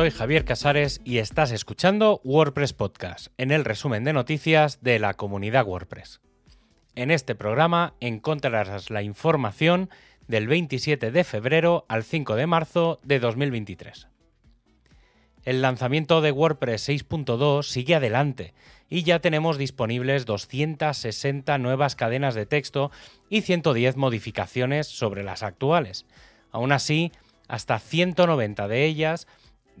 soy Javier Casares y estás escuchando WordPress Podcast, en el resumen de noticias de la comunidad WordPress. En este programa encontrarás la información del 27 de febrero al 5 de marzo de 2023. El lanzamiento de WordPress 6.2 sigue adelante y ya tenemos disponibles 260 nuevas cadenas de texto y 110 modificaciones sobre las actuales. Aún así, hasta 190 de ellas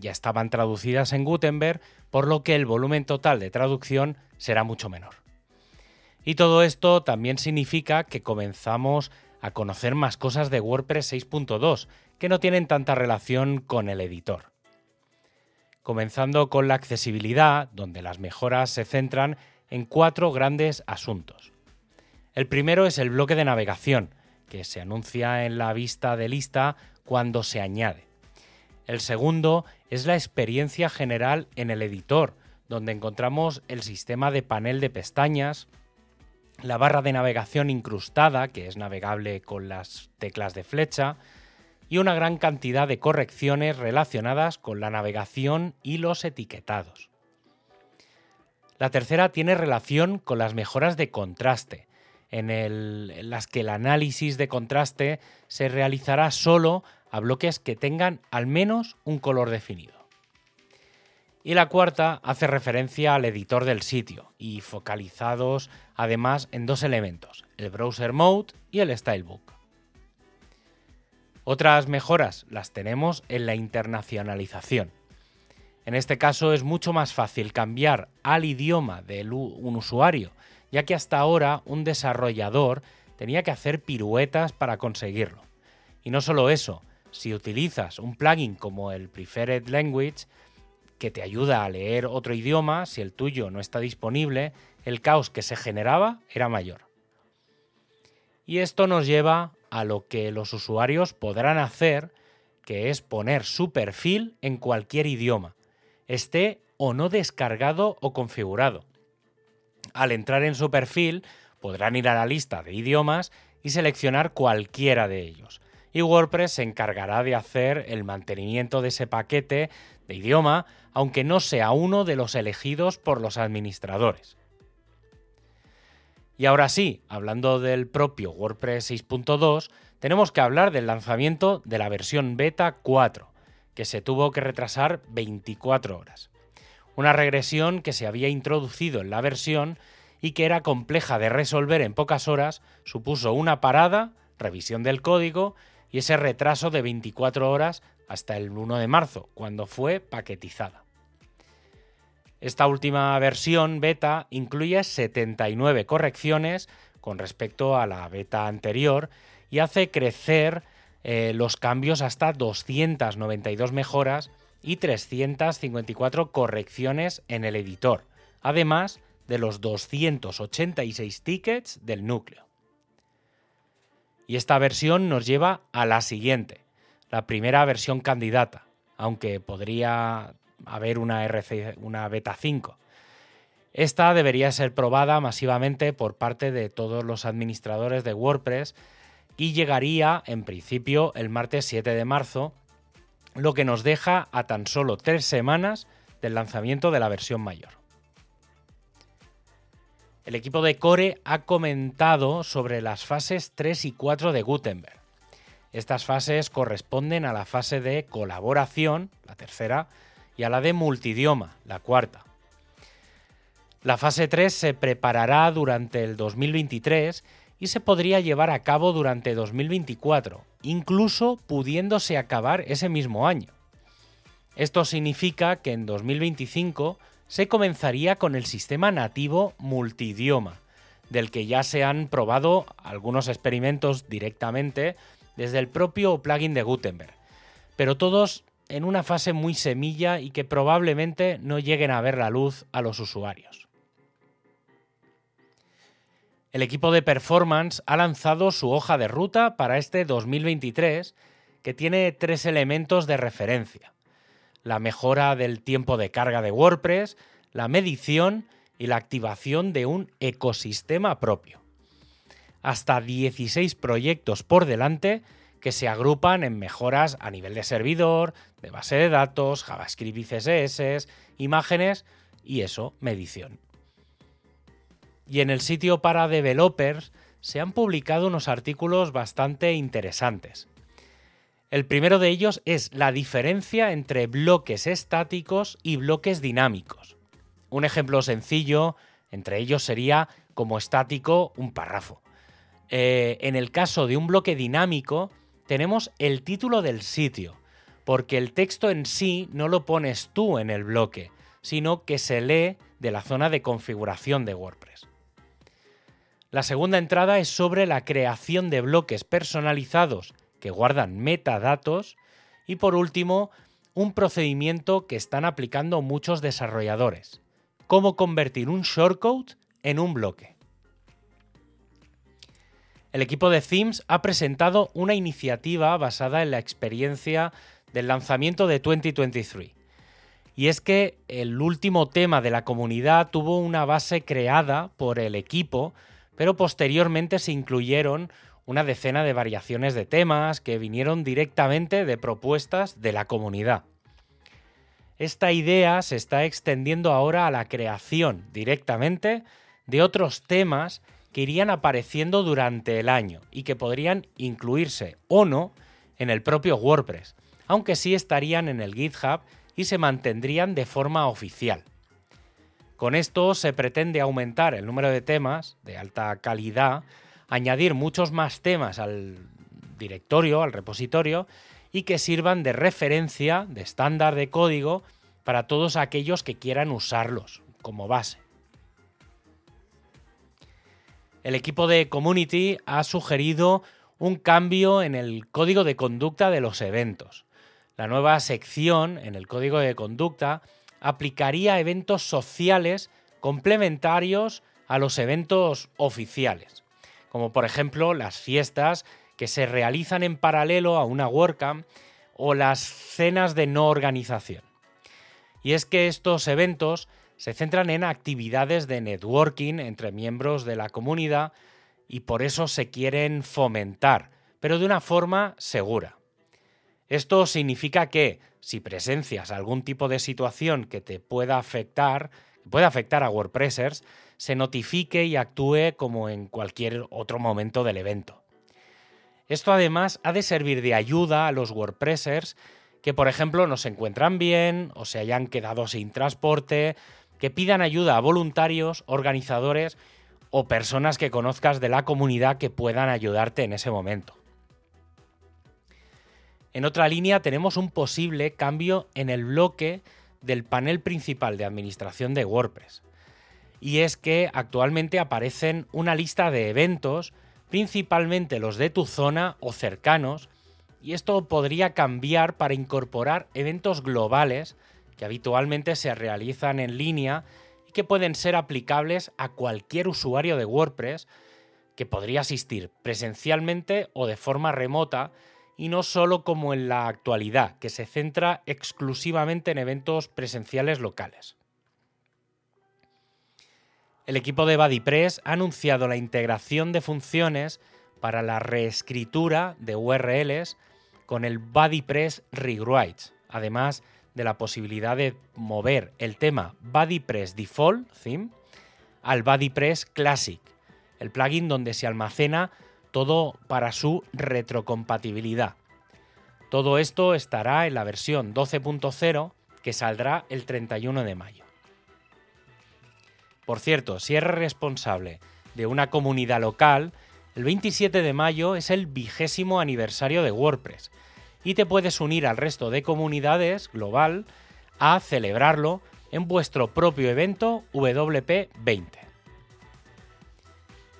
ya estaban traducidas en Gutenberg, por lo que el volumen total de traducción será mucho menor. Y todo esto también significa que comenzamos a conocer más cosas de WordPress 6.2, que no tienen tanta relación con el editor comenzando con la accesibilidad, donde las mejoras se centran en cuatro grandes asuntos. El primero es el bloque de navegación, que se anuncia en la vista de lista cuando se añade. El segundo es la experiencia general en el editor, donde encontramos el sistema de panel de pestañas, la barra de navegación incrustada, que es navegable con las teclas de flecha, y una gran cantidad de correcciones relacionadas con la navegación y los etiquetados. La tercera tiene relación con las mejoras de contraste, en, las que el análisis de contraste se realizará solo a bloques que tengan al menos un color definido. Y la cuarta hace referencia al editor del sitio y focalizados además en dos elementos, el Browser Mode y el Stylebook. Otras mejoras las tenemos en la internacionalización. En este caso es mucho más fácil cambiar al idioma de un usuario, ya que hasta ahora un desarrollador tenía que hacer piruetas para conseguirlo. Y no solo eso, si utilizas un plugin como el Preferred Language, que te ayuda a leer otro idioma, si el tuyo no está disponible, el caos que se generaba era mayor. Y esto nos lleva a lo que los usuarios podrán hacer, que es poner su perfil en cualquier idioma, esté o no descargado o configurado. Al entrar en su perfil, podrán ir a la lista de idiomas y seleccionar cualquiera de ellos. Y WordPress se encargará de hacer el mantenimiento de ese paquete de idioma, aunque no sea uno de los elegidos por los administradores. Y ahora sí, hablando del propio WordPress 6.2, tenemos que hablar del lanzamiento de la versión beta 4, que se tuvo que retrasar 24 horas. Una regresión que se había introducido en la versión y que era compleja de resolver en pocas horas, supuso una parada, revisión del código y ese retraso de 24 horas hasta el 1 de marzo, cuando fue paquetizada. Esta última versión beta incluye 79 correcciones con respecto a la beta anterior y hace crecer eh, los cambios hasta 292 mejoras y 354 correcciones en el editor, además de los 286 tickets del núcleo. Y esta versión nos lleva a la siguiente, la primera versión candidata, aunque podría haber una, RC, una beta 5. Esta debería ser probada masivamente por parte de todos los administradores de WordPress y llegaría en principio el martes 7 de marzo, lo que nos deja a tan solo tres semanas del lanzamiento de la versión mayor. El equipo de Core ha comentado sobre las fases 3 y 4 de Gutenberg. Estas fases corresponden a la fase de colaboración, la tercera, y a la de multidioma, la cuarta. La fase 3 se preparará durante el 2023 y se podría llevar a cabo durante 2024, incluso pudiéndose acabar ese mismo año. Esto significa que en 2025 se comenzaría con el sistema nativo multidioma, del que ya se han probado algunos experimentos directamente desde el propio plugin de Gutenberg, pero todos en una fase muy semilla y que probablemente no lleguen a ver la luz a los usuarios. El equipo de performance ha lanzado su hoja de ruta para este 2023 que tiene tres elementos de referencia. La mejora del tiempo de carga de WordPress, la medición y la activación de un ecosistema propio. Hasta 16 proyectos por delante que se agrupan en mejoras a nivel de servidor, de base de datos, JavaScript y CSS, imágenes y eso, medición. Y en el sitio para developers se han publicado unos artículos bastante interesantes. El primero de ellos es la diferencia entre bloques estáticos y bloques dinámicos. Un ejemplo sencillo entre ellos sería como estático un párrafo. Eh, en el caso de un bloque dinámico, tenemos el título del sitio, porque el texto en sí no lo pones tú en el bloque, sino que se lee de la zona de configuración de WordPress. La segunda entrada es sobre la creación de bloques personalizados que guardan metadatos y por último, un procedimiento que están aplicando muchos desarrolladores, cómo convertir un shortcode en un bloque. El equipo de Themes ha presentado una iniciativa basada en la experiencia del lanzamiento de 2023. Y es que el último tema de la comunidad tuvo una base creada por el equipo, pero posteriormente se incluyeron una decena de variaciones de temas que vinieron directamente de propuestas de la comunidad. Esta idea se está extendiendo ahora a la creación directamente de otros temas que irían apareciendo durante el año y que podrían incluirse o no en el propio WordPress, aunque sí estarían en el GitHub y se mantendrían de forma oficial. Con esto se pretende aumentar el número de temas de alta calidad, añadir muchos más temas al directorio, al repositorio, y que sirvan de referencia, de estándar de código, para todos aquellos que quieran usarlos como base. El equipo de Community ha sugerido un cambio en el código de conducta de los eventos. La nueva sección en el código de conducta aplicaría eventos sociales complementarios a los eventos oficiales, como por ejemplo las fiestas que se realizan en paralelo a una WordCamp o las cenas de no organización. Y es que estos eventos se centran en actividades de networking entre miembros de la comunidad y por eso se quieren fomentar, pero de una forma segura. Esto significa que si presencias algún tipo de situación que te pueda afectar, pueda afectar a WordPressers, se notifique y actúe como en cualquier otro momento del evento. Esto además ha de servir de ayuda a los WordPressers que, por ejemplo, no se encuentran bien o se hayan quedado sin transporte, que pidan ayuda a voluntarios, organizadores o personas que conozcas de la comunidad que puedan ayudarte en ese momento. En otra línea tenemos un posible cambio en el bloque del panel principal de administración de WordPress. Y es que actualmente aparecen una lista de eventos, principalmente los de tu zona o cercanos, y esto podría cambiar para incorporar eventos globales que habitualmente se realizan en línea y que pueden ser aplicables a cualquier usuario de WordPress que podría asistir presencialmente o de forma remota y no solo como en la actualidad, que se centra exclusivamente en eventos presenciales locales. El equipo de BuddyPress ha anunciado la integración de funciones para la reescritura de URLs con el BuddyPress Rewrites, además de la posibilidad de mover el tema BuddyPress Default Theme al BuddyPress Classic, el plugin donde se almacena todo para su retrocompatibilidad. Todo esto estará en la versión 12.0 que saldrá el 31 de mayo. Por cierto, si eres responsable de una comunidad local, el 27 de mayo es el vigésimo aniversario de WordPress y te puedes unir al resto de comunidades global a celebrarlo en vuestro propio evento WP20.